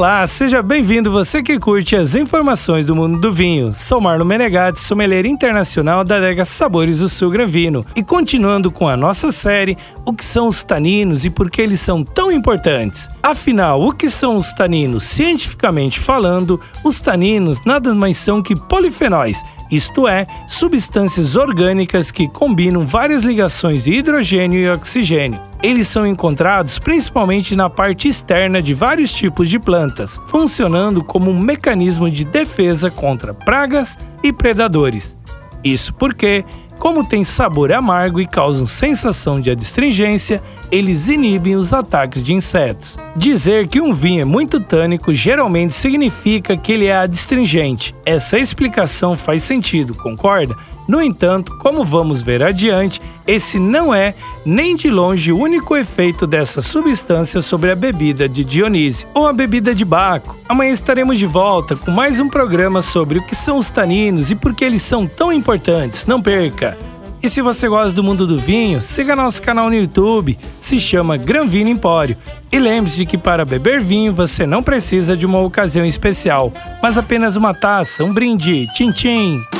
Olá, seja bem-vindo você que curte as informações do mundo do vinho. Sou Marlon Menegatti, sommelier internacional da adega Sabores do Sul Gran Vino. E continuando com a nossa série, o que são os taninos e por que eles são tão importantes? Afinal, o que são os taninos? Cientificamente falando, os taninos nada mais são que polifenóis, isto é, substâncias orgânicas que combinam várias ligações de hidrogênio e oxigênio. Eles são encontrados principalmente na parte externa de vários tipos de plantas, funcionando como um mecanismo de defesa contra pragas e predadores. Isso porque como tem sabor amargo e causam sensação de adstringência, eles inibem os ataques de insetos. Dizer que um vinho é muito tânico geralmente significa que ele é adstringente. Essa explicação faz sentido, concorda? No entanto, como vamos ver adiante, esse não é nem de longe o único efeito dessa substância sobre a bebida de Dionísio ou a bebida de Baco. Amanhã estaremos de volta com mais um programa sobre o que são os taninos e por que eles são tão importantes. Não perca! E se você gosta do mundo do vinho, siga nosso canal no YouTube, se chama Gran Vino Empório. E lembre-se de que para beber vinho você não precisa de uma ocasião especial, mas apenas uma taça, um brinde, tchim tchim.